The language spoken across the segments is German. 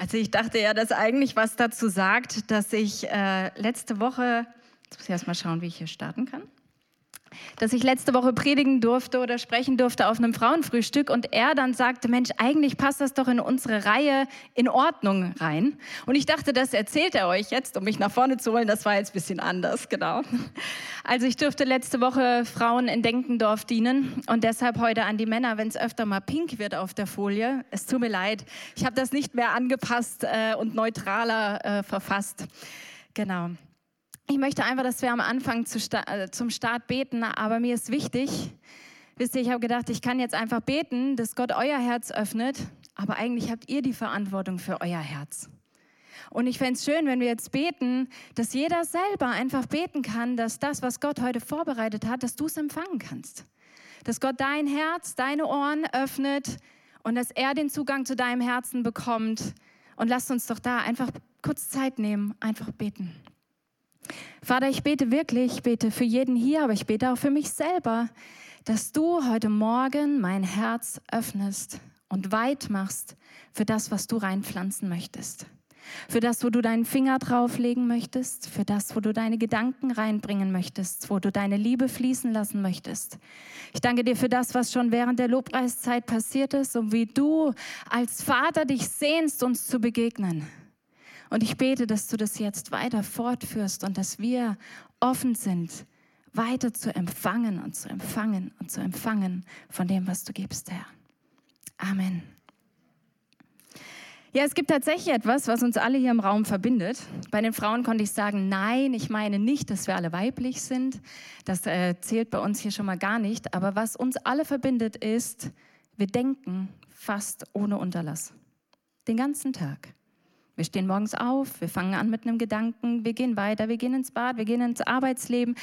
Also ich dachte ja, dass eigentlich was dazu sagt, dass ich äh, letzte Woche, jetzt muss ich erst mal schauen, wie ich hier starten kann dass ich letzte Woche predigen durfte oder sprechen durfte auf einem Frauenfrühstück und er dann sagte, Mensch, eigentlich passt das doch in unsere Reihe in Ordnung rein. Und ich dachte, das erzählt er euch jetzt, um mich nach vorne zu holen. Das war jetzt ein bisschen anders, genau. Also ich durfte letzte Woche Frauen in Denkendorf dienen und deshalb heute an die Männer, wenn es öfter mal pink wird auf der Folie. Es tut mir leid, ich habe das nicht mehr angepasst äh, und neutraler äh, verfasst. Genau. Ich möchte einfach, dass wir am Anfang äh, zum Start beten, aber mir ist wichtig, wisst ihr, ich habe gedacht, ich kann jetzt einfach beten, dass Gott euer Herz öffnet, aber eigentlich habt ihr die Verantwortung für euer Herz. Und ich fände es schön, wenn wir jetzt beten, dass jeder selber einfach beten kann, dass das, was Gott heute vorbereitet hat, dass du es empfangen kannst. Dass Gott dein Herz, deine Ohren öffnet und dass er den Zugang zu deinem Herzen bekommt. Und lasst uns doch da einfach kurz Zeit nehmen, einfach beten. Vater, ich bete wirklich, ich bete für jeden hier, aber ich bete auch für mich selber, dass du heute Morgen mein Herz öffnest und weit machst für das, was du reinpflanzen möchtest. Für das, wo du deinen Finger drauflegen möchtest, für das, wo du deine Gedanken reinbringen möchtest, wo du deine Liebe fließen lassen möchtest. Ich danke dir für das, was schon während der Lobpreiszeit passiert ist und wie du als Vater dich sehnst, uns zu begegnen. Und ich bete, dass du das jetzt weiter fortführst und dass wir offen sind, weiter zu empfangen und zu empfangen und zu empfangen von dem, was du gibst, Herr. Amen. Ja, es gibt tatsächlich etwas, was uns alle hier im Raum verbindet. Bei den Frauen konnte ich sagen, nein, ich meine nicht, dass wir alle weiblich sind. Das äh, zählt bei uns hier schon mal gar nicht. Aber was uns alle verbindet, ist, wir denken fast ohne Unterlass. Den ganzen Tag. Wir stehen morgens auf, wir fangen an mit einem Gedanken, wir gehen weiter, wir gehen ins Bad, wir gehen ins Arbeitsleben.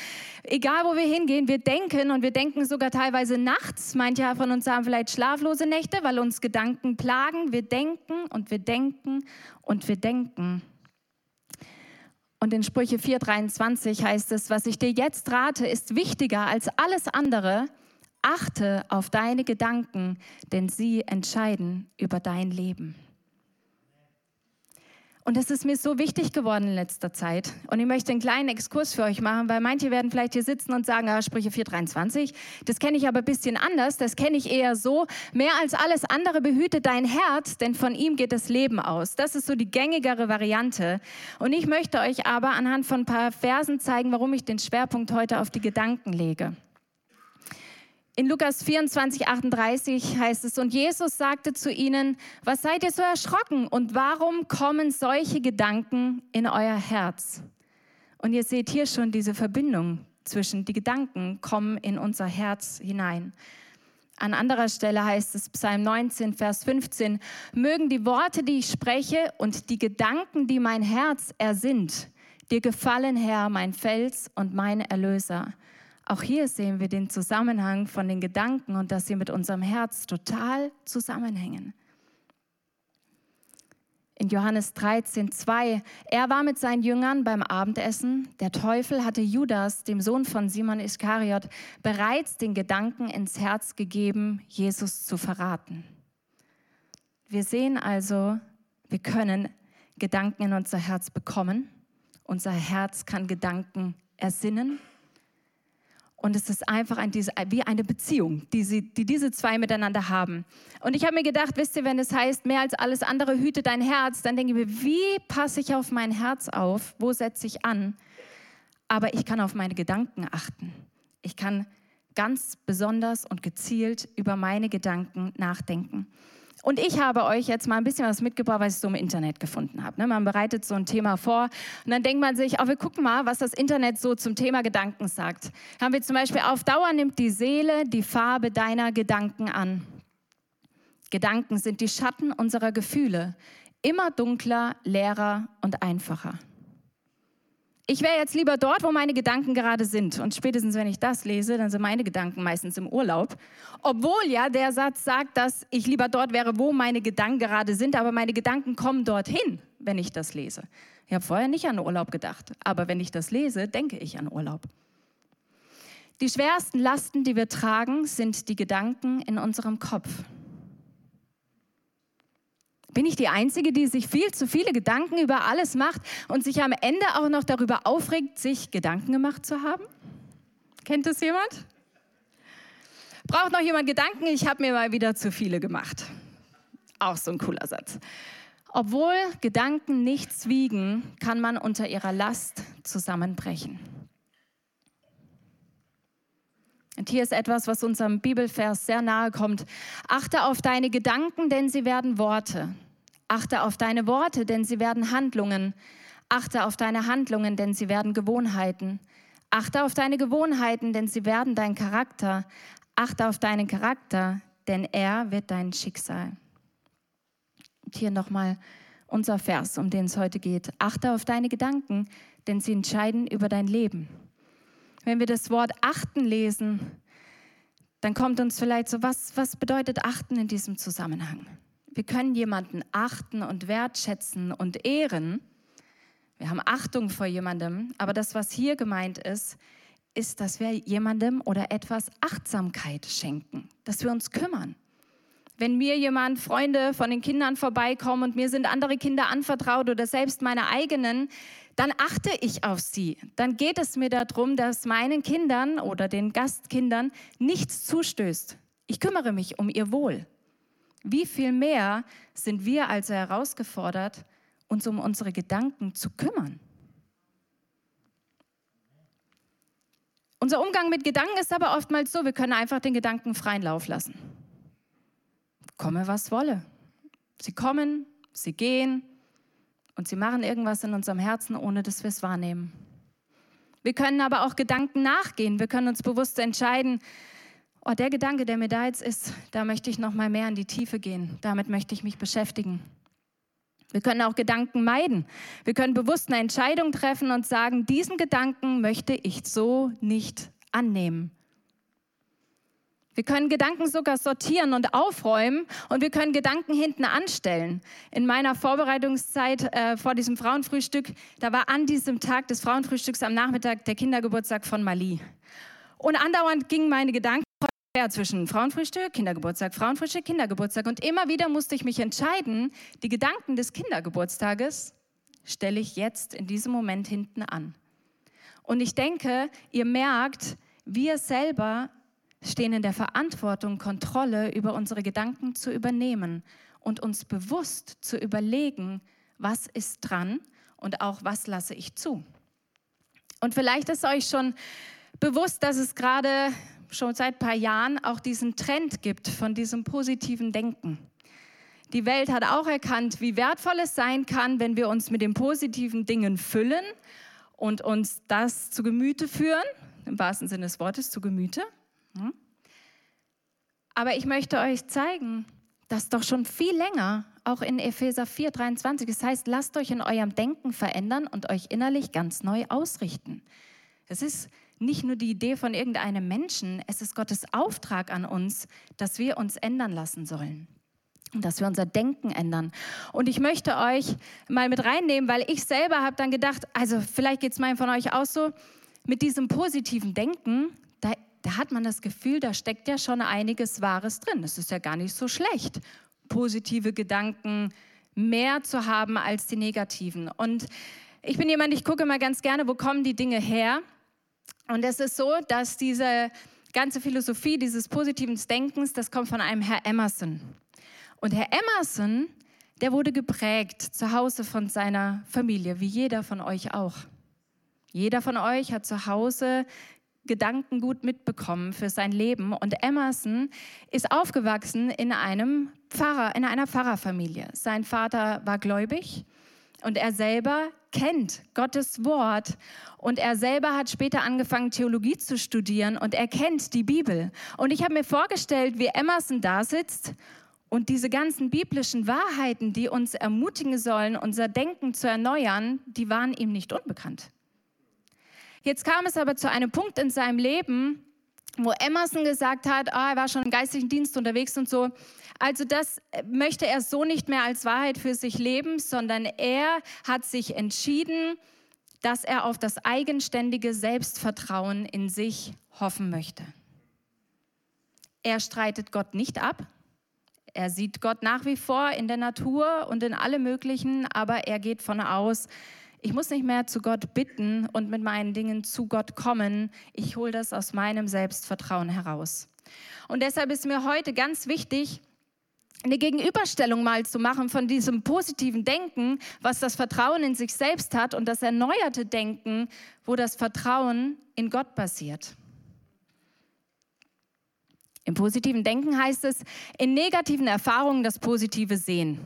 Egal, wo wir hingehen, wir denken und wir denken sogar teilweise nachts. Manche von uns haben vielleicht schlaflose Nächte, weil uns Gedanken plagen. Wir denken und wir denken und wir denken. Und in Sprüche 4:23 heißt es, was ich dir jetzt rate, ist wichtiger als alles andere. Achte auf deine Gedanken, denn sie entscheiden über dein Leben. Und das ist mir so wichtig geworden in letzter Zeit. Und ich möchte einen kleinen Exkurs für euch machen, weil manche werden vielleicht hier sitzen und sagen, ah, Sprüche 423, das kenne ich aber ein bisschen anders. Das kenne ich eher so, mehr als alles andere behüte dein Herz, denn von ihm geht das Leben aus. Das ist so die gängigere Variante. Und ich möchte euch aber anhand von ein paar Versen zeigen, warum ich den Schwerpunkt heute auf die Gedanken lege. In Lukas 24, 38 heißt es, und Jesus sagte zu ihnen, was seid ihr so erschrocken und warum kommen solche Gedanken in euer Herz? Und ihr seht hier schon diese Verbindung zwischen die Gedanken kommen in unser Herz hinein. An anderer Stelle heißt es Psalm 19, Vers 15, mögen die Worte, die ich spreche und die Gedanken, die mein Herz ersinnt, dir gefallen, Herr, mein Fels und mein Erlöser. Auch hier sehen wir den Zusammenhang von den Gedanken und dass sie mit unserem Herz total zusammenhängen. In Johannes 13, 2, er war mit seinen Jüngern beim Abendessen. Der Teufel hatte Judas, dem Sohn von Simon Iskariot, bereits den Gedanken ins Herz gegeben, Jesus zu verraten. Wir sehen also, wir können Gedanken in unser Herz bekommen. Unser Herz kann Gedanken ersinnen und es ist einfach ein, wie eine Beziehung, die, sie, die diese zwei miteinander haben. Und ich habe mir gedacht, wisst ihr, wenn es heißt, mehr als alles andere hüte dein Herz, dann denke ich mir, wie passe ich auf mein Herz auf? Wo setze ich an? Aber ich kann auf meine Gedanken achten. Ich kann ganz besonders und gezielt über meine Gedanken nachdenken. Und ich habe euch jetzt mal ein bisschen was mitgebracht, was ich so im Internet gefunden habe. Ne? Man bereitet so ein Thema vor und dann denkt man sich, oh, wir gucken mal, was das Internet so zum Thema Gedanken sagt. Haben wir zum Beispiel, auf Dauer nimmt die Seele die Farbe deiner Gedanken an. Gedanken sind die Schatten unserer Gefühle, immer dunkler, leerer und einfacher ich wäre jetzt lieber dort, wo meine Gedanken gerade sind. Und spätestens, wenn ich das lese, dann sind meine Gedanken meistens im Urlaub. Obwohl ja der Satz sagt, dass ich lieber dort wäre, wo meine Gedanken gerade sind, aber meine Gedanken kommen dorthin, wenn ich das lese. Ich habe vorher nicht an Urlaub gedacht, aber wenn ich das lese, denke ich an Urlaub. Die schwersten Lasten, die wir tragen, sind die Gedanken in unserem Kopf. Bin ich die Einzige, die sich viel zu viele Gedanken über alles macht und sich am Ende auch noch darüber aufregt, sich Gedanken gemacht zu haben? Kennt das jemand? Braucht noch jemand Gedanken? Ich habe mir mal wieder zu viele gemacht. Auch so ein cooler Satz. Obwohl Gedanken nichts wiegen, kann man unter ihrer Last zusammenbrechen. Und hier ist etwas, was unserem Bibelvers sehr nahe kommt. Achte auf deine Gedanken, denn sie werden Worte. Achte auf deine Worte, denn sie werden Handlungen. Achte auf deine Handlungen, denn sie werden Gewohnheiten. Achte auf deine Gewohnheiten, denn sie werden dein Charakter. Achte auf deinen Charakter, denn er wird dein Schicksal. Und hier nochmal unser Vers, um den es heute geht. Achte auf deine Gedanken, denn sie entscheiden über dein Leben. Wenn wir das Wort achten lesen, dann kommt uns vielleicht so, was, was bedeutet achten in diesem Zusammenhang? Wir können jemanden achten und wertschätzen und ehren. Wir haben Achtung vor jemandem, aber das, was hier gemeint ist, ist, dass wir jemandem oder etwas Achtsamkeit schenken, dass wir uns kümmern. Wenn mir jemand, Freunde von den Kindern vorbeikommen und mir sind andere Kinder anvertraut oder selbst meine eigenen, dann achte ich auf sie. Dann geht es mir darum, dass meinen Kindern oder den Gastkindern nichts zustößt. Ich kümmere mich um ihr Wohl. Wie viel mehr sind wir also herausgefordert, uns um unsere Gedanken zu kümmern? Unser Umgang mit Gedanken ist aber oftmals so, wir können einfach den Gedanken freien Lauf lassen komme, was wolle. Sie kommen, sie gehen und sie machen irgendwas in unserem Herzen, ohne dass wir es wahrnehmen. Wir können aber auch Gedanken nachgehen. Wir können uns bewusst entscheiden, oh, der Gedanke, der mir da jetzt ist, da möchte ich noch mal mehr in die Tiefe gehen. Damit möchte ich mich beschäftigen. Wir können auch Gedanken meiden. Wir können bewusst eine Entscheidung treffen und sagen, diesen Gedanken möchte ich so nicht annehmen. Wir können Gedanken sogar sortieren und aufräumen und wir können Gedanken hinten anstellen. In meiner Vorbereitungszeit äh, vor diesem Frauenfrühstück, da war an diesem Tag des Frauenfrühstücks am Nachmittag der Kindergeburtstag von Mali. Und andauernd gingen meine Gedanken zwischen Frauenfrühstück, Kindergeburtstag, Frauenfrühstück, Kindergeburtstag. Und immer wieder musste ich mich entscheiden, die Gedanken des Kindergeburtstages stelle ich jetzt in diesem Moment hinten an. Und ich denke, ihr merkt, wir selber stehen in der Verantwortung, Kontrolle über unsere Gedanken zu übernehmen und uns bewusst zu überlegen, was ist dran und auch was lasse ich zu. Und vielleicht ist euch schon bewusst, dass es gerade schon seit ein paar Jahren auch diesen Trend gibt von diesem positiven Denken. Die Welt hat auch erkannt, wie wertvoll es sein kann, wenn wir uns mit den positiven Dingen füllen und uns das zu Gemüte führen, im wahrsten Sinne des Wortes zu Gemüte. Hm? Aber ich möchte euch zeigen, dass doch schon viel länger, auch in Epheser 4, 23, das heißt, lasst euch in eurem Denken verändern und euch innerlich ganz neu ausrichten. Es ist nicht nur die Idee von irgendeinem Menschen, es ist Gottes Auftrag an uns, dass wir uns ändern lassen sollen und dass wir unser Denken ändern. Und ich möchte euch mal mit reinnehmen, weil ich selber habe dann gedacht, also vielleicht geht es meinem von euch auch so, mit diesem positiven Denken, da da hat man das Gefühl, da steckt ja schon einiges Wahres drin. Das ist ja gar nicht so schlecht, positive Gedanken mehr zu haben als die negativen. Und ich bin jemand, ich gucke mal ganz gerne, wo kommen die Dinge her. Und es ist so, dass diese ganze Philosophie dieses positiven Denkens, das kommt von einem Herr Emerson. Und Herr Emerson, der wurde geprägt zu Hause von seiner Familie, wie jeder von euch auch. Jeder von euch hat zu Hause Gedanken gut mitbekommen für sein Leben. Und Emerson ist aufgewachsen in einem Pfarrer, in einer Pfarrerfamilie. Sein Vater war gläubig und er selber kennt Gottes Wort und er selber hat später angefangen, Theologie zu studieren und er kennt die Bibel. Und ich habe mir vorgestellt, wie Emerson da sitzt und diese ganzen biblischen Wahrheiten, die uns ermutigen sollen, unser Denken zu erneuern, die waren ihm nicht unbekannt. Jetzt kam es aber zu einem Punkt in seinem Leben, wo Emerson gesagt hat, oh, er war schon im geistlichen Dienst unterwegs und so. Also das möchte er so nicht mehr als Wahrheit für sich leben, sondern er hat sich entschieden, dass er auf das eigenständige Selbstvertrauen in sich hoffen möchte. Er streitet Gott nicht ab. Er sieht Gott nach wie vor in der Natur und in alle möglichen, aber er geht von aus, ich muss nicht mehr zu Gott bitten und mit meinen Dingen zu Gott kommen. Ich hole das aus meinem Selbstvertrauen heraus. Und deshalb ist mir heute ganz wichtig, eine Gegenüberstellung mal zu machen von diesem positiven Denken, was das Vertrauen in sich selbst hat, und das erneuerte Denken, wo das Vertrauen in Gott basiert. Im positiven Denken heißt es, in negativen Erfahrungen das Positive sehen.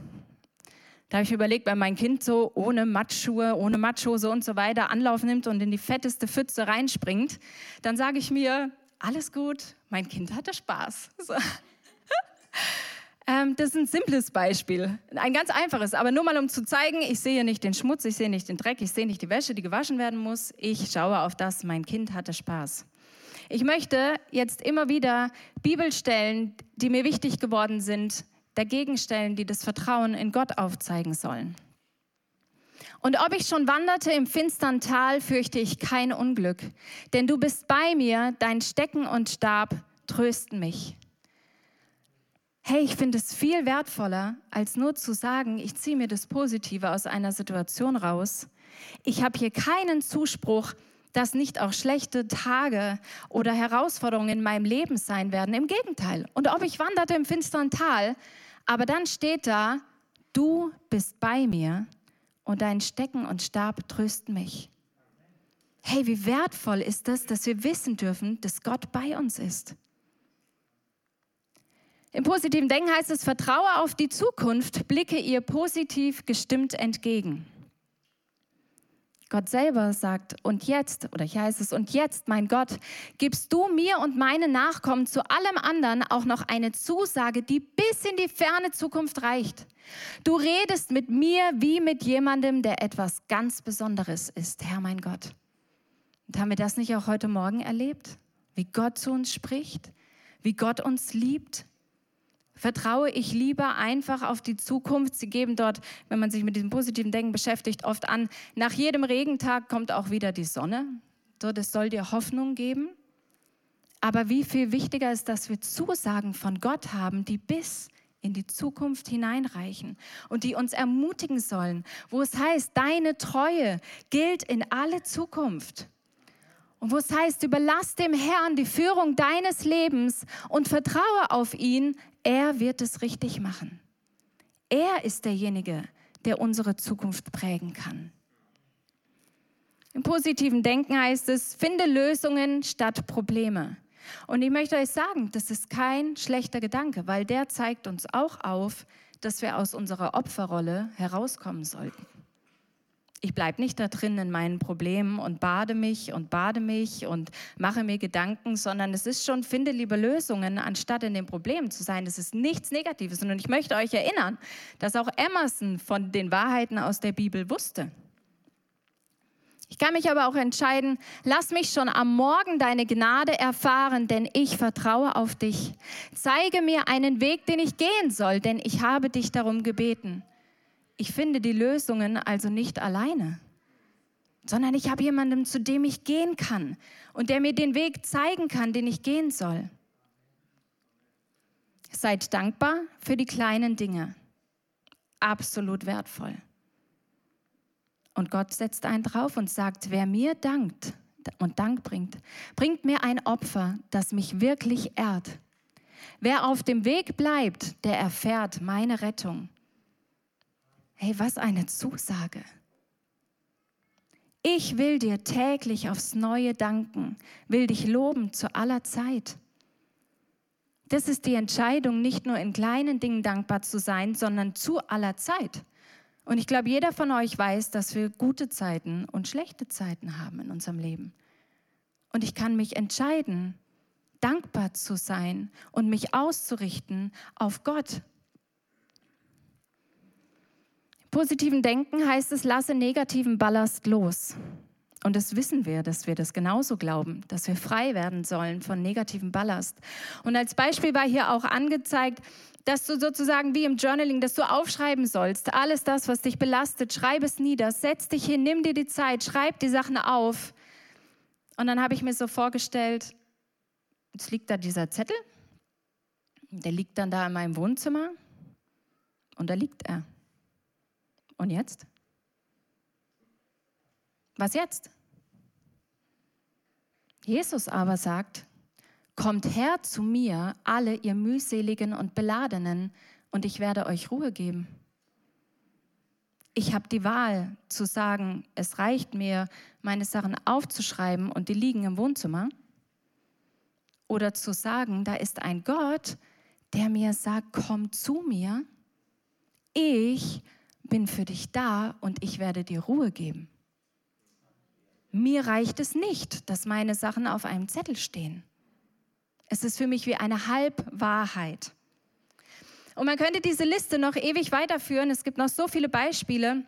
Da habe ich überlegt, wenn mein Kind so ohne Matschschuhe, ohne Matschhose und so weiter Anlauf nimmt und in die fetteste Pfütze reinspringt, dann sage ich mir, alles gut, mein Kind hatte Spaß. So. Ähm, das ist ein simples Beispiel, ein ganz einfaches, aber nur mal um zu zeigen, ich sehe nicht den Schmutz, ich sehe nicht den Dreck, ich sehe nicht die Wäsche, die gewaschen werden muss. Ich schaue auf das, mein Kind hatte Spaß. Ich möchte jetzt immer wieder Bibelstellen, die mir wichtig geworden sind, dagegen stellen, die das Vertrauen in Gott aufzeigen sollen. Und ob ich schon wanderte im finstern Tal, fürchte ich kein Unglück, denn du bist bei mir, dein Stecken und Stab trösten mich. Hey, ich finde es viel wertvoller, als nur zu sagen, ich ziehe mir das Positive aus einer Situation raus. Ich habe hier keinen Zuspruch, dass nicht auch schlechte Tage oder Herausforderungen in meinem Leben sein werden. Im Gegenteil. Und ob ich wanderte im finsteren Tal, aber dann steht da, du bist bei mir und dein Stecken und Stab trösten mich. Hey, wie wertvoll ist das, dass wir wissen dürfen, dass Gott bei uns ist. Im positiven Denken heißt es, vertraue auf die Zukunft, blicke ihr positiv gestimmt entgegen. Gott selber sagt, und jetzt, oder hier heißt es, und jetzt, mein Gott, gibst du mir und meinen Nachkommen zu allem anderen auch noch eine Zusage, die bis in die ferne Zukunft reicht. Du redest mit mir wie mit jemandem, der etwas ganz Besonderes ist, Herr mein Gott. Und haben wir das nicht auch heute Morgen erlebt? Wie Gott zu uns spricht, wie Gott uns liebt, Vertraue ich lieber einfach auf die Zukunft. Sie geben dort, wenn man sich mit diesem positiven Denken beschäftigt, oft an, nach jedem Regentag kommt auch wieder die Sonne. So, das soll dir Hoffnung geben. Aber wie viel wichtiger ist, dass wir Zusagen von Gott haben, die bis in die Zukunft hineinreichen und die uns ermutigen sollen, wo es heißt, deine Treue gilt in alle Zukunft. Und wo es heißt, überlass dem Herrn die Führung deines Lebens und vertraue auf ihn, er wird es richtig machen. Er ist derjenige, der unsere Zukunft prägen kann. Im positiven Denken heißt es, finde Lösungen statt Probleme. Und ich möchte euch sagen, das ist kein schlechter Gedanke, weil der zeigt uns auch auf, dass wir aus unserer Opferrolle herauskommen sollten. Ich bleibe nicht da drin in meinen Problemen und bade mich und bade mich und mache mir Gedanken, sondern es ist schon, finde lieber Lösungen, anstatt in den Problemen zu sein. Das ist nichts Negatives. Und ich möchte euch erinnern, dass auch Emerson von den Wahrheiten aus der Bibel wusste. Ich kann mich aber auch entscheiden, lass mich schon am Morgen deine Gnade erfahren, denn ich vertraue auf dich. Zeige mir einen Weg, den ich gehen soll, denn ich habe dich darum gebeten. Ich finde die Lösungen also nicht alleine, sondern ich habe jemanden, zu dem ich gehen kann und der mir den Weg zeigen kann, den ich gehen soll. Seid dankbar für die kleinen Dinge. Absolut wertvoll. Und Gott setzt einen drauf und sagt, wer mir dankt und Dank bringt, bringt mir ein Opfer, das mich wirklich ehrt. Wer auf dem Weg bleibt, der erfährt meine Rettung. Hey, was eine Zusage. Ich will dir täglich aufs Neue danken, will dich loben zu aller Zeit. Das ist die Entscheidung, nicht nur in kleinen Dingen dankbar zu sein, sondern zu aller Zeit. Und ich glaube, jeder von euch weiß, dass wir gute Zeiten und schlechte Zeiten haben in unserem Leben. Und ich kann mich entscheiden, dankbar zu sein und mich auszurichten auf Gott positiven Denken heißt es, lasse negativen Ballast los. Und das wissen wir, dass wir das genauso glauben, dass wir frei werden sollen von negativem Ballast. Und als Beispiel war hier auch angezeigt, dass du sozusagen wie im Journaling, dass du aufschreiben sollst, alles das, was dich belastet, schreib es nieder, setz dich hin, nimm dir die Zeit, schreib die Sachen auf. Und dann habe ich mir so vorgestellt, jetzt liegt da dieser Zettel Der liegt dann da in meinem Wohnzimmer und da liegt er. Und jetzt? Was jetzt? Jesus aber sagt, Kommt her zu mir, alle ihr mühseligen und beladenen, und ich werde euch Ruhe geben. Ich habe die Wahl zu sagen, es reicht mir, meine Sachen aufzuschreiben und die liegen im Wohnzimmer. Oder zu sagen, da ist ein Gott, der mir sagt, komm zu mir, ich bin für dich da und ich werde dir Ruhe geben. Mir reicht es nicht, dass meine Sachen auf einem Zettel stehen. Es ist für mich wie eine Halbwahrheit. Und man könnte diese Liste noch ewig weiterführen. Es gibt noch so viele Beispiele.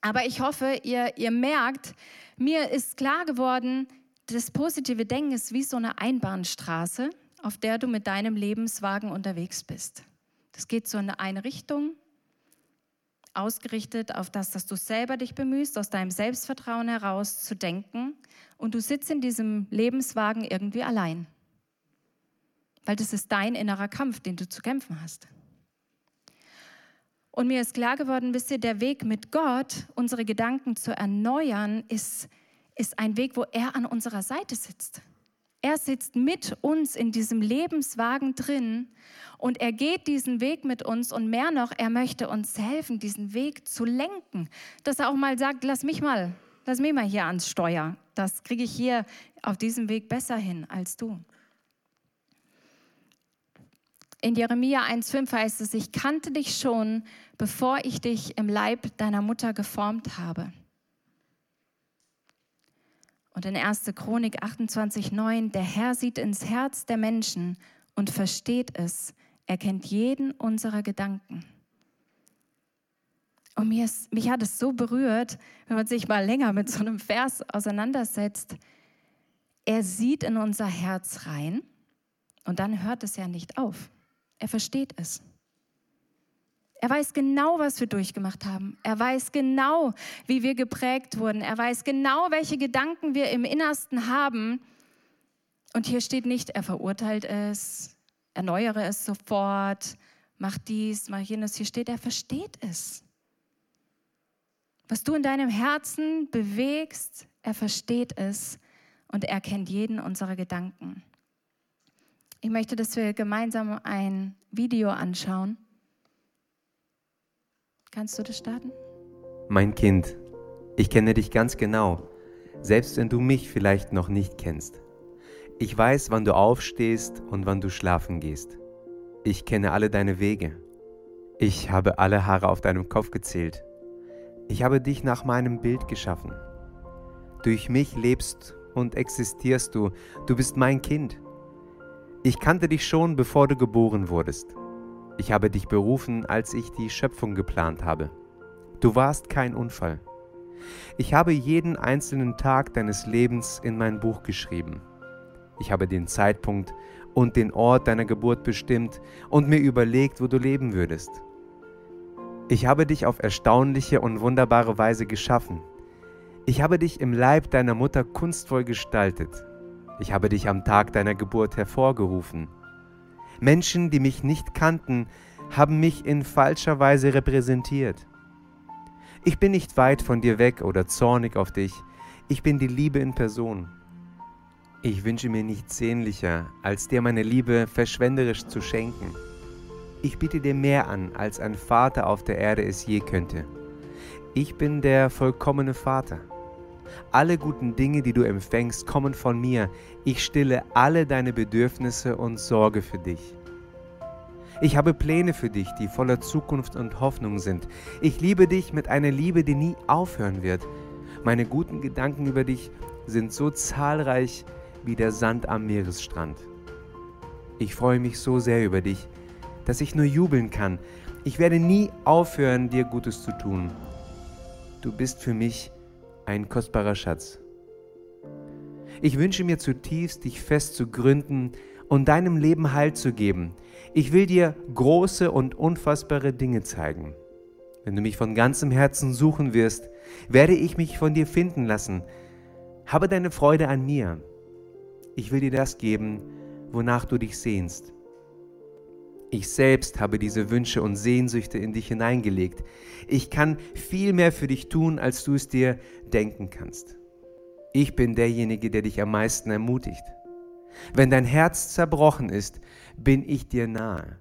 Aber ich hoffe, ihr, ihr merkt, mir ist klar geworden, das positive Denken ist wie so eine Einbahnstraße, auf der du mit deinem Lebenswagen unterwegs bist. Das geht so in eine Richtung, ausgerichtet auf das, dass du selber dich bemühst, aus deinem Selbstvertrauen heraus zu denken. Und du sitzt in diesem Lebenswagen irgendwie allein weil das ist dein innerer Kampf, den du zu kämpfen hast. Und mir ist klar geworden, wisst ihr, der Weg mit Gott, unsere Gedanken zu erneuern, ist, ist ein Weg, wo er an unserer Seite sitzt. Er sitzt mit uns in diesem Lebenswagen drin und er geht diesen Weg mit uns und mehr noch, er möchte uns helfen, diesen Weg zu lenken. Dass er auch mal sagt, lass mich mal, lass mich mal hier ans Steuer. Das kriege ich hier auf diesem Weg besser hin als du. In Jeremia 1,5 heißt es, ich kannte dich schon, bevor ich dich im Leib deiner Mutter geformt habe. Und in 1. Chronik 28,9, der Herr sieht ins Herz der Menschen und versteht es. Er kennt jeden unserer Gedanken. Und mir ist, mich hat es so berührt, wenn man sich mal länger mit so einem Vers auseinandersetzt. Er sieht in unser Herz rein und dann hört es ja nicht auf. Er versteht es. Er weiß genau, was wir durchgemacht haben. Er weiß genau, wie wir geprägt wurden. Er weiß genau, welche Gedanken wir im Innersten haben. Und hier steht nicht, er verurteilt es, erneuere es sofort, mach dies, mach jenes. Hier steht, er versteht es. Was du in deinem Herzen bewegst, er versteht es und er kennt jeden unserer Gedanken. Ich möchte, dass wir gemeinsam ein Video anschauen. Kannst du das starten? Mein Kind, ich kenne dich ganz genau, selbst wenn du mich vielleicht noch nicht kennst. Ich weiß, wann du aufstehst und wann du schlafen gehst. Ich kenne alle deine Wege. Ich habe alle Haare auf deinem Kopf gezählt. Ich habe dich nach meinem Bild geschaffen. Durch mich lebst und existierst du. Du bist mein Kind. Ich kannte dich schon, bevor du geboren wurdest. Ich habe dich berufen, als ich die Schöpfung geplant habe. Du warst kein Unfall. Ich habe jeden einzelnen Tag deines Lebens in mein Buch geschrieben. Ich habe den Zeitpunkt und den Ort deiner Geburt bestimmt und mir überlegt, wo du leben würdest. Ich habe dich auf erstaunliche und wunderbare Weise geschaffen. Ich habe dich im Leib deiner Mutter kunstvoll gestaltet ich habe dich am Tag deiner Geburt hervorgerufen. Menschen, die mich nicht kannten, haben mich in falscher Weise repräsentiert. Ich bin nicht weit von dir weg oder zornig auf dich. Ich bin die Liebe in Person. Ich wünsche mir nichts sehnlicher, als dir meine Liebe verschwenderisch zu schenken. Ich biete dir mehr an, als ein Vater auf der Erde es je könnte. Ich bin der vollkommene Vater. Alle guten Dinge, die du empfängst, kommen von mir. Ich stille alle deine Bedürfnisse und sorge für dich. Ich habe Pläne für dich, die voller Zukunft und Hoffnung sind. Ich liebe dich mit einer Liebe, die nie aufhören wird. Meine guten Gedanken über dich sind so zahlreich wie der Sand am Meeresstrand. Ich freue mich so sehr über dich, dass ich nur jubeln kann. Ich werde nie aufhören, dir Gutes zu tun. Du bist für mich ein kostbarer Schatz. Ich wünsche mir zutiefst, dich fest zu gründen und deinem Leben Halt zu geben. Ich will dir große und unfassbare Dinge zeigen. Wenn du mich von ganzem Herzen suchen wirst, werde ich mich von dir finden lassen. Habe deine Freude an mir. Ich will dir das geben, wonach du dich sehnst. Ich selbst habe diese Wünsche und Sehnsüchte in dich hineingelegt. Ich kann viel mehr für dich tun, als du es dir denken kannst. Ich bin derjenige, der dich am meisten ermutigt. Wenn dein Herz zerbrochen ist, bin ich dir nahe.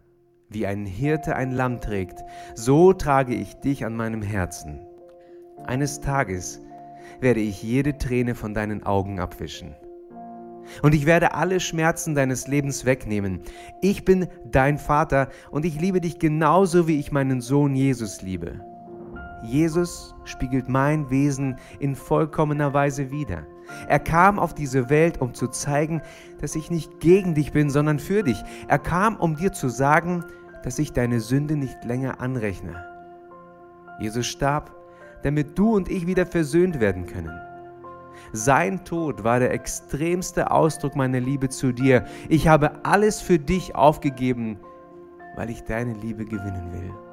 Wie ein Hirte ein Lamm trägt, so trage ich dich an meinem Herzen. Eines Tages werde ich jede Träne von deinen Augen abwischen. Und ich werde alle Schmerzen deines Lebens wegnehmen. Ich bin dein Vater und ich liebe dich genauso, wie ich meinen Sohn Jesus liebe. Jesus spiegelt mein Wesen in vollkommener Weise wider. Er kam auf diese Welt, um zu zeigen, dass ich nicht gegen dich bin, sondern für dich. Er kam, um dir zu sagen, dass ich deine Sünde nicht länger anrechne. Jesus starb, damit du und ich wieder versöhnt werden können. Sein Tod war der extremste Ausdruck meiner Liebe zu dir. Ich habe alles für dich aufgegeben, weil ich deine Liebe gewinnen will.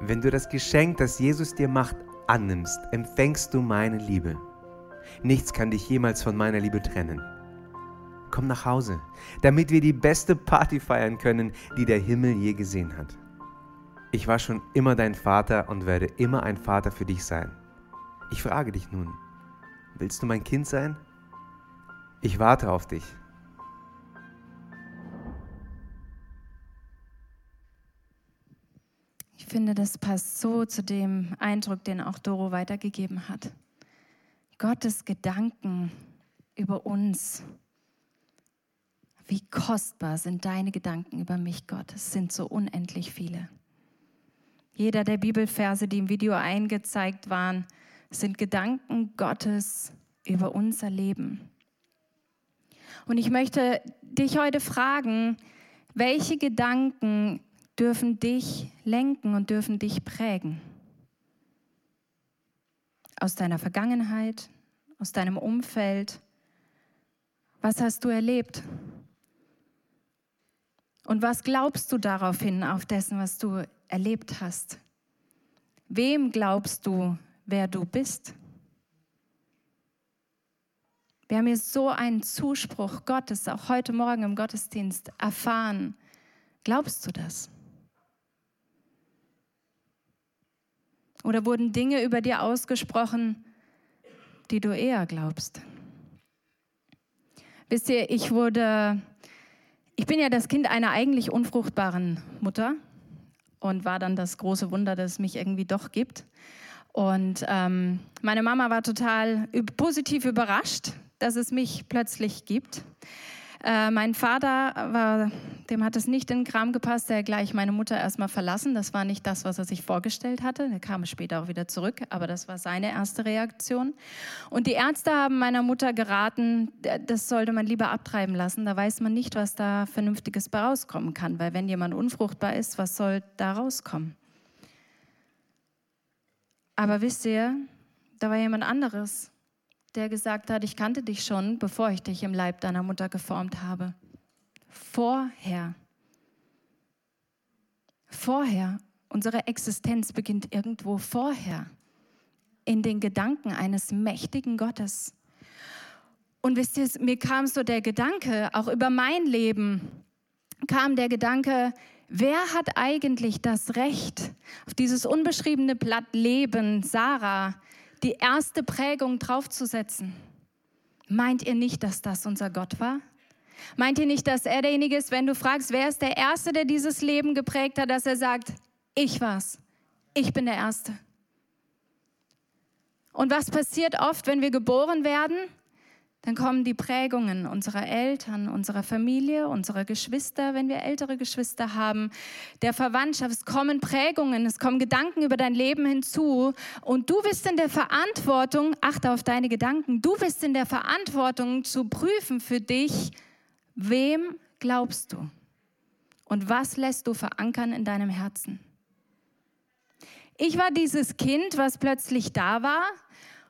Wenn du das Geschenk, das Jesus dir macht, annimmst, empfängst du meine Liebe. Nichts kann dich jemals von meiner Liebe trennen. Komm nach Hause, damit wir die beste Party feiern können, die der Himmel je gesehen hat. Ich war schon immer dein Vater und werde immer ein Vater für dich sein. Ich frage dich nun, willst du mein Kind sein? Ich warte auf dich. Finde, das passt so zu dem Eindruck, den auch Doro weitergegeben hat. Gottes Gedanken über uns. Wie kostbar sind deine Gedanken über mich, Gott? Es sind so unendlich viele. Jeder der Bibelverse, die im Video eingezeigt waren, sind Gedanken Gottes über unser Leben. Und ich möchte dich heute fragen, welche Gedanken dürfen dich lenken und dürfen dich prägen? aus deiner Vergangenheit, aus deinem Umfeld. Was hast du erlebt? Und was glaubst du daraufhin, auf dessen, was du erlebt hast? Wem glaubst du, wer du bist? Wir haben hier so einen Zuspruch Gottes, auch heute Morgen im Gottesdienst, erfahren. Glaubst du das? Oder wurden Dinge über dir ausgesprochen, die du eher glaubst? Wisst ihr, ich wurde, ich bin ja das Kind einer eigentlich unfruchtbaren Mutter und war dann das große Wunder, dass es mich irgendwie doch gibt. Und ähm, meine Mama war total positiv überrascht, dass es mich plötzlich gibt. Äh, mein Vater, war, dem hat es nicht in den Kram gepasst, der gleich meine Mutter erstmal verlassen. Das war nicht das, was er sich vorgestellt hatte. Er kam später auch wieder zurück, aber das war seine erste Reaktion. Und die Ärzte haben meiner Mutter geraten, das sollte man lieber abtreiben lassen. Da weiß man nicht, was da Vernünftiges bei rauskommen kann, weil wenn jemand unfruchtbar ist, was soll da rauskommen? Aber wisst ihr, da war jemand anderes der gesagt hat, ich kannte dich schon, bevor ich dich im Leib deiner Mutter geformt habe. Vorher. Vorher. Unsere Existenz beginnt irgendwo vorher. In den Gedanken eines mächtigen Gottes. Und wisst ihr, mir kam so der Gedanke, auch über mein Leben kam der Gedanke, wer hat eigentlich das Recht, auf dieses unbeschriebene Blatt Leben, Sarah, die erste Prägung draufzusetzen. Meint ihr nicht, dass das unser Gott war? Meint ihr nicht, dass er derjenige ist, wenn du fragst, wer ist der Erste, der dieses Leben geprägt hat, dass er sagt, ich war's, ich bin der Erste. Und was passiert oft, wenn wir geboren werden? Dann kommen die Prägungen unserer Eltern, unserer Familie, unserer Geschwister, wenn wir ältere Geschwister haben, der Verwandtschaft. Es kommen Prägungen, es kommen Gedanken über dein Leben hinzu. Und du bist in der Verantwortung, achte auf deine Gedanken, du bist in der Verantwortung zu prüfen für dich, wem glaubst du? Und was lässt du verankern in deinem Herzen? Ich war dieses Kind, was plötzlich da war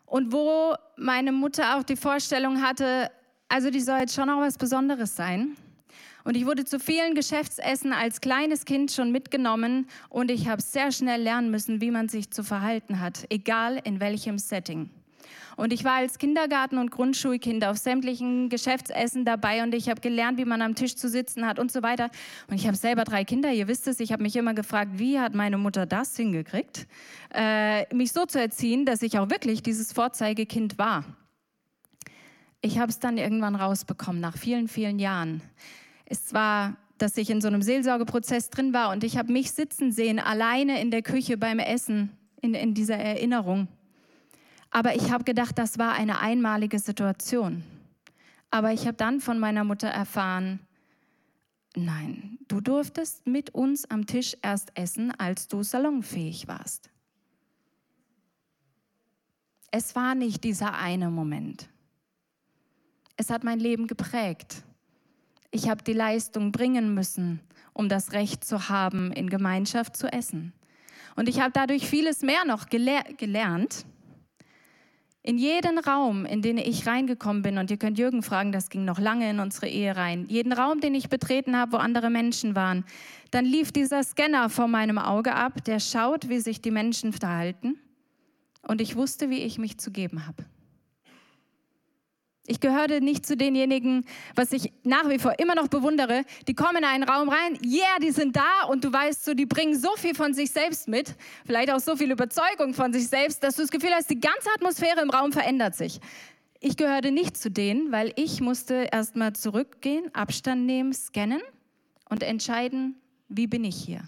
und wo meine Mutter auch die Vorstellung hatte, also die soll jetzt schon auch was Besonderes sein. Und ich wurde zu vielen Geschäftsessen als kleines Kind schon mitgenommen und ich habe sehr schnell lernen müssen, wie man sich zu verhalten hat, egal in welchem Setting. Und ich war als Kindergarten- und Grundschulkind auf sämtlichen Geschäftsessen dabei und ich habe gelernt, wie man am Tisch zu sitzen hat und so weiter. Und ich habe selber drei Kinder, ihr wisst es, ich habe mich immer gefragt, wie hat meine Mutter das hingekriegt, äh, mich so zu erziehen, dass ich auch wirklich dieses Vorzeigekind war. Ich habe es dann irgendwann rausbekommen, nach vielen, vielen Jahren. Es war dass ich in so einem Seelsorgeprozess drin war und ich habe mich sitzen sehen, alleine in der Küche beim Essen, in, in dieser Erinnerung. Aber ich habe gedacht, das war eine einmalige Situation. Aber ich habe dann von meiner Mutter erfahren, nein, du durftest mit uns am Tisch erst essen, als du salonfähig warst. Es war nicht dieser eine Moment. Es hat mein Leben geprägt. Ich habe die Leistung bringen müssen, um das Recht zu haben, in Gemeinschaft zu essen. Und ich habe dadurch vieles mehr noch gelehr gelernt. In jeden Raum, in den ich reingekommen bin, und ihr könnt Jürgen fragen, das ging noch lange in unsere Ehe rein, jeden Raum, den ich betreten habe, wo andere Menschen waren, dann lief dieser Scanner vor meinem Auge ab, der schaut, wie sich die Menschen verhalten. Und ich wusste, wie ich mich zu geben habe. Ich gehörte nicht zu denjenigen, was ich nach wie vor immer noch bewundere. Die kommen in einen Raum rein, yeah, die sind da und du weißt so, die bringen so viel von sich selbst mit, vielleicht auch so viel Überzeugung von sich selbst, dass du das Gefühl hast, die ganze Atmosphäre im Raum verändert sich. Ich gehörte nicht zu denen, weil ich musste erstmal zurückgehen, Abstand nehmen, scannen und entscheiden, wie bin ich hier.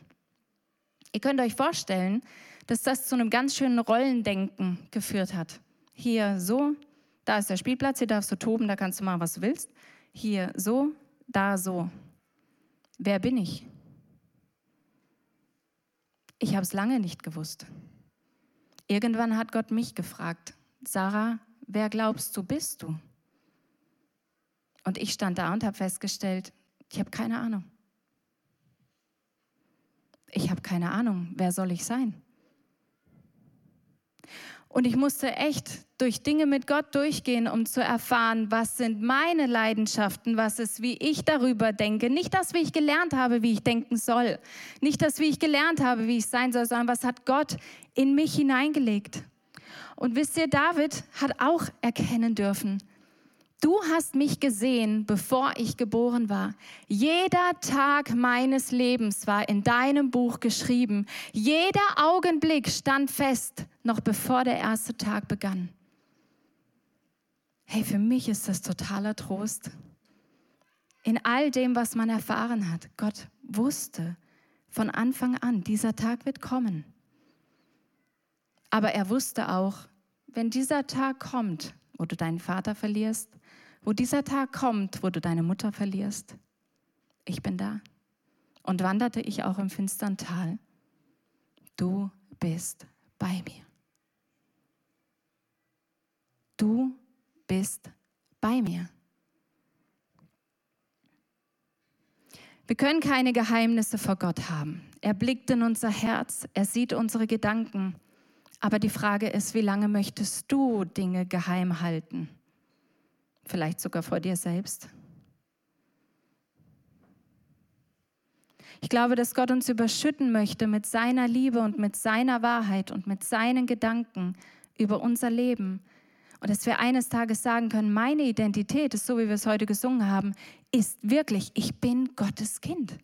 Ihr könnt euch vorstellen, dass das zu einem ganz schönen Rollendenken geführt hat. Hier so, da ist der Spielplatz, hier darfst du toben, da kannst du machen, was du willst. Hier so, da so. Wer bin ich? Ich habe es lange nicht gewusst. Irgendwann hat Gott mich gefragt, Sarah, wer glaubst du bist du? Und ich stand da und habe festgestellt, ich habe keine Ahnung. Ich habe keine Ahnung, wer soll ich sein? Und ich musste echt durch Dinge mit Gott durchgehen, um zu erfahren, was sind meine Leidenschaften, was ist, wie ich darüber denke. Nicht das, wie ich gelernt habe, wie ich denken soll. Nicht das, wie ich gelernt habe, wie ich sein soll, sondern was hat Gott in mich hineingelegt. Und wisst ihr, David hat auch erkennen dürfen, Du hast mich gesehen, bevor ich geboren war. Jeder Tag meines Lebens war in deinem Buch geschrieben. Jeder Augenblick stand fest, noch bevor der erste Tag begann. Hey, für mich ist das totaler Trost. In all dem, was man erfahren hat, Gott wusste von Anfang an, dieser Tag wird kommen. Aber er wusste auch, wenn dieser Tag kommt, wo du deinen Vater verlierst, wo dieser Tag kommt, wo du deine Mutter verlierst, ich bin da. Und wanderte ich auch im finstern Tal. Du bist bei mir. Du bist bei mir. Wir können keine Geheimnisse vor Gott haben. Er blickt in unser Herz, er sieht unsere Gedanken. Aber die Frage ist, wie lange möchtest du Dinge geheim halten? Vielleicht sogar vor dir selbst. Ich glaube, dass Gott uns überschütten möchte mit seiner Liebe und mit seiner Wahrheit und mit seinen Gedanken über unser Leben. Und dass wir eines Tages sagen können, meine Identität ist so, wie wir es heute gesungen haben, ist wirklich, ich bin Gottes Kind.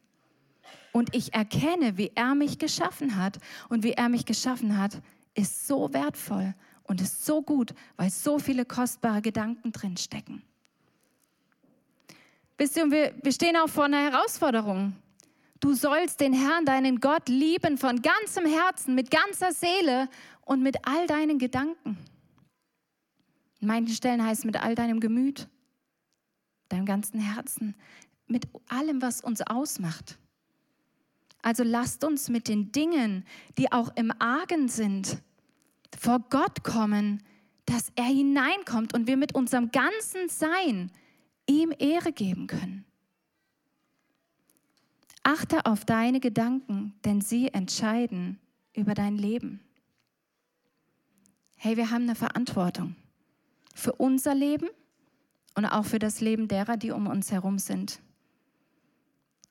Und ich erkenne, wie er mich geschaffen hat. Und wie er mich geschaffen hat, ist so wertvoll und ist so gut, weil so viele kostbare Gedanken drin stecken. Wisst ihr, wir, wir stehen auch vor einer Herausforderung. Du sollst den Herrn, deinen Gott, lieben von ganzem Herzen, mit ganzer Seele und mit all deinen Gedanken. In manchen Stellen heißt es mit all deinem Gemüt, deinem ganzen Herzen, mit allem, was uns ausmacht. Also lasst uns mit den Dingen, die auch im Argen sind, vor Gott kommen, dass er hineinkommt und wir mit unserem ganzen Sein ihm Ehre geben können. Achte auf deine Gedanken, denn sie entscheiden über dein Leben. Hey, wir haben eine Verantwortung für unser Leben und auch für das Leben derer, die um uns herum sind.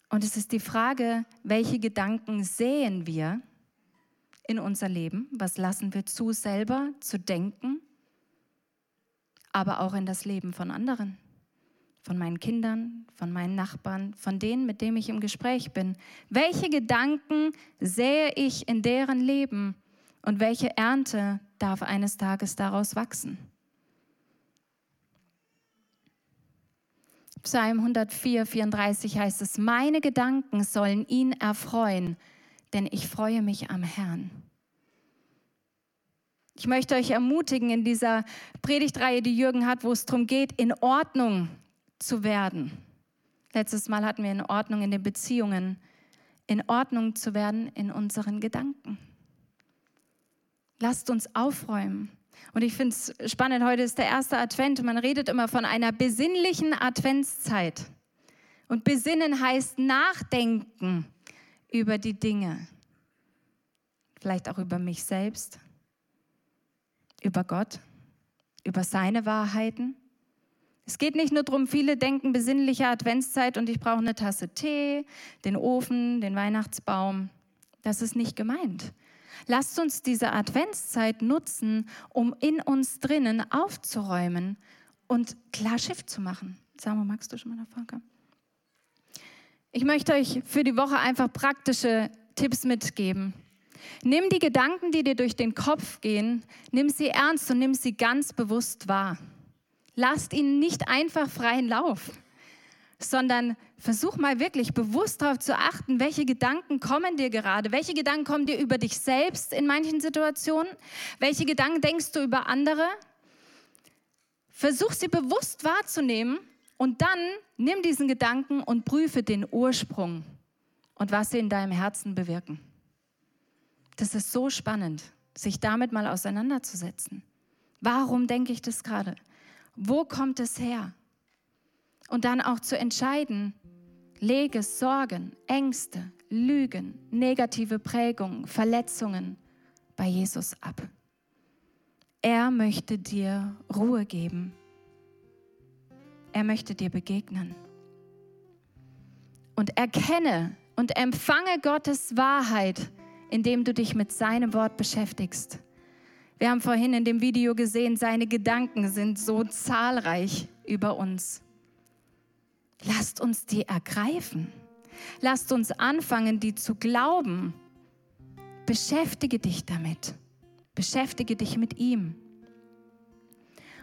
Und es ist die Frage, welche Gedanken sehen wir in unser Leben? Was lassen wir zu, selber zu denken aber auch in das Leben von anderen, von meinen Kindern, von meinen Nachbarn, von denen, mit denen ich im Gespräch bin. Welche Gedanken sähe ich in deren Leben und welche Ernte darf eines Tages daraus wachsen? Psalm 104, 34 heißt es, meine Gedanken sollen ihn erfreuen, denn ich freue mich am Herrn. Ich möchte euch ermutigen in dieser Predigtreihe, die Jürgen hat, wo es darum geht, in Ordnung zu werden. Letztes Mal hatten wir in Ordnung in den Beziehungen, in Ordnung zu werden in unseren Gedanken. Lasst uns aufräumen. Und ich finde es spannend, heute ist der erste Advent. Man redet immer von einer besinnlichen Adventszeit. Und besinnen heißt nachdenken über die Dinge. Vielleicht auch über mich selbst, über Gott, über seine Wahrheiten. Es geht nicht nur darum, viele denken besinnliche Adventszeit und ich brauche eine Tasse Tee, den Ofen, den Weihnachtsbaum. Das ist nicht gemeint. Lasst uns diese Adventszeit nutzen, um in uns drinnen aufzuräumen und klar Schiff zu machen. Samuel, magst du schon mal davor kommen? Ich möchte euch für die Woche einfach praktische Tipps mitgeben. Nimm die Gedanken, die dir durch den Kopf gehen, nimm sie ernst und nimm sie ganz bewusst wahr. Lasst ihnen nicht einfach freien Lauf, sondern versuch mal wirklich bewusst darauf zu achten, welche Gedanken kommen dir gerade, welche Gedanken kommen dir über dich selbst in manchen Situationen, welche Gedanken denkst du über andere. Versuch sie bewusst wahrzunehmen und dann nimm diesen Gedanken und prüfe den Ursprung und was sie in deinem Herzen bewirken. Das ist so spannend, sich damit mal auseinanderzusetzen. Warum denke ich das gerade? Wo kommt es her? Und dann auch zu entscheiden, lege Sorgen, Ängste, Lügen, negative Prägungen, Verletzungen bei Jesus ab. Er möchte dir Ruhe geben. Er möchte dir begegnen. Und erkenne und empfange Gottes Wahrheit, indem du dich mit seinem Wort beschäftigst. Wir haben vorhin in dem Video gesehen, seine Gedanken sind so zahlreich über uns. Lasst uns die ergreifen. Lasst uns anfangen, die zu glauben. Beschäftige dich damit. Beschäftige dich mit ihm.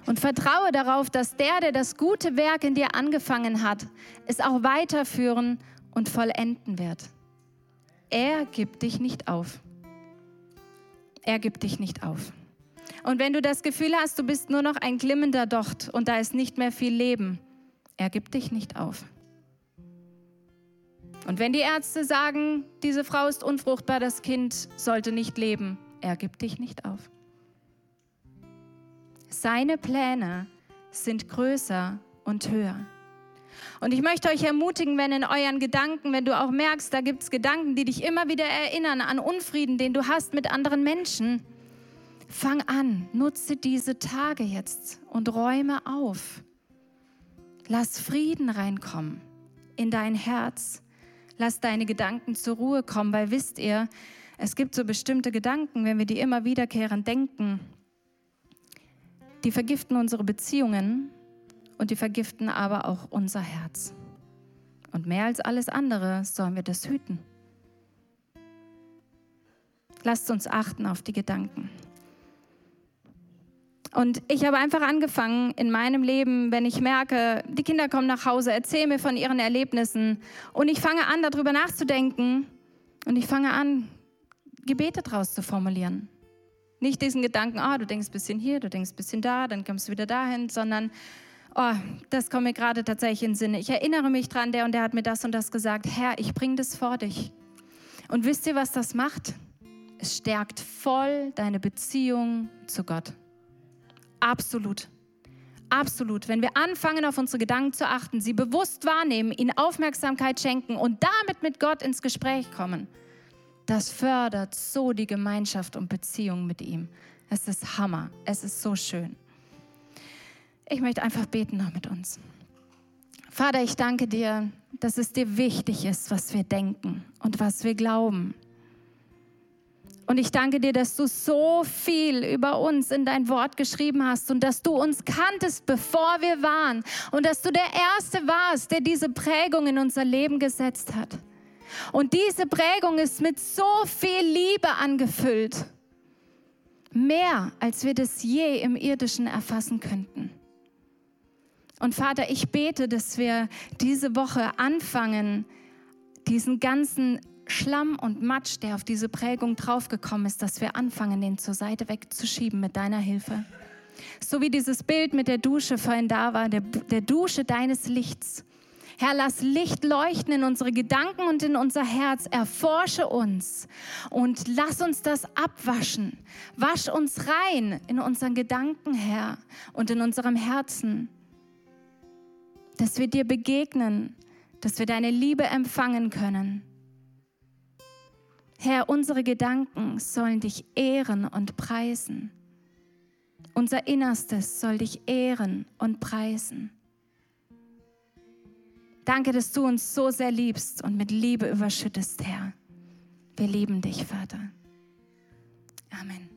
Und vertraue darauf, dass der, der das gute Werk in dir angefangen hat, es auch weiterführen und vollenden wird. Er gibt dich nicht auf. Er gibt dich nicht auf. Und wenn du das Gefühl hast, du bist nur noch ein glimmender Docht und da ist nicht mehr viel Leben, er gibt dich nicht auf. Und wenn die Ärzte sagen, diese Frau ist unfruchtbar, das Kind sollte nicht leben, er gibt dich nicht auf. Seine Pläne sind größer und höher. Und ich möchte euch ermutigen, wenn in euren Gedanken, wenn du auch merkst, da gibt es Gedanken, die dich immer wieder erinnern an Unfrieden, den du hast mit anderen Menschen, Fang an, nutze diese Tage jetzt und räume auf. Lass Frieden reinkommen in dein Herz. Lass deine Gedanken zur Ruhe kommen, weil wisst ihr, es gibt so bestimmte Gedanken, wenn wir die immer wiederkehrend denken, die vergiften unsere Beziehungen und die vergiften aber auch unser Herz. Und mehr als alles andere sollen wir das hüten. Lasst uns achten auf die Gedanken. Und ich habe einfach angefangen in meinem Leben, wenn ich merke, die Kinder kommen nach Hause, erzählen mir von ihren Erlebnissen und ich fange an, darüber nachzudenken und ich fange an, Gebete draus zu formulieren. Nicht diesen Gedanken, oh, du denkst ein bisschen hier, du denkst ein bisschen da, dann kommst du wieder dahin, sondern, oh, das kommt mir gerade tatsächlich in den Sinn. Ich erinnere mich dran, der und der hat mir das und das gesagt. Herr, ich bringe das vor dich. Und wisst ihr, was das macht? Es stärkt voll deine Beziehung zu Gott. Absolut. Absolut. Wenn wir anfangen, auf unsere Gedanken zu achten, sie bewusst wahrnehmen, ihnen Aufmerksamkeit schenken und damit mit Gott ins Gespräch kommen, das fördert so die Gemeinschaft und Beziehung mit ihm. Es ist Hammer. Es ist so schön. Ich möchte einfach beten noch mit uns. Vater, ich danke dir, dass es dir wichtig ist, was wir denken und was wir glauben. Und ich danke dir, dass du so viel über uns in dein Wort geschrieben hast und dass du uns kanntest, bevor wir waren. Und dass du der Erste warst, der diese Prägung in unser Leben gesetzt hat. Und diese Prägung ist mit so viel Liebe angefüllt. Mehr, als wir das je im irdischen erfassen könnten. Und Vater, ich bete, dass wir diese Woche anfangen, diesen ganzen Schlamm und Matsch, der auf diese Prägung draufgekommen ist, dass wir anfangen, den zur Seite wegzuschieben mit deiner Hilfe. So wie dieses Bild mit der Dusche vorhin da war, der, der Dusche deines Lichts. Herr, lass Licht leuchten in unsere Gedanken und in unser Herz. Erforsche uns und lass uns das abwaschen. Wasch uns rein in unseren Gedanken, Herr, und in unserem Herzen, dass wir dir begegnen, dass wir deine Liebe empfangen können. Herr, unsere Gedanken sollen dich ehren und preisen. Unser Innerstes soll dich ehren und preisen. Danke, dass du uns so sehr liebst und mit Liebe überschüttest, Herr. Wir lieben dich, Vater. Amen.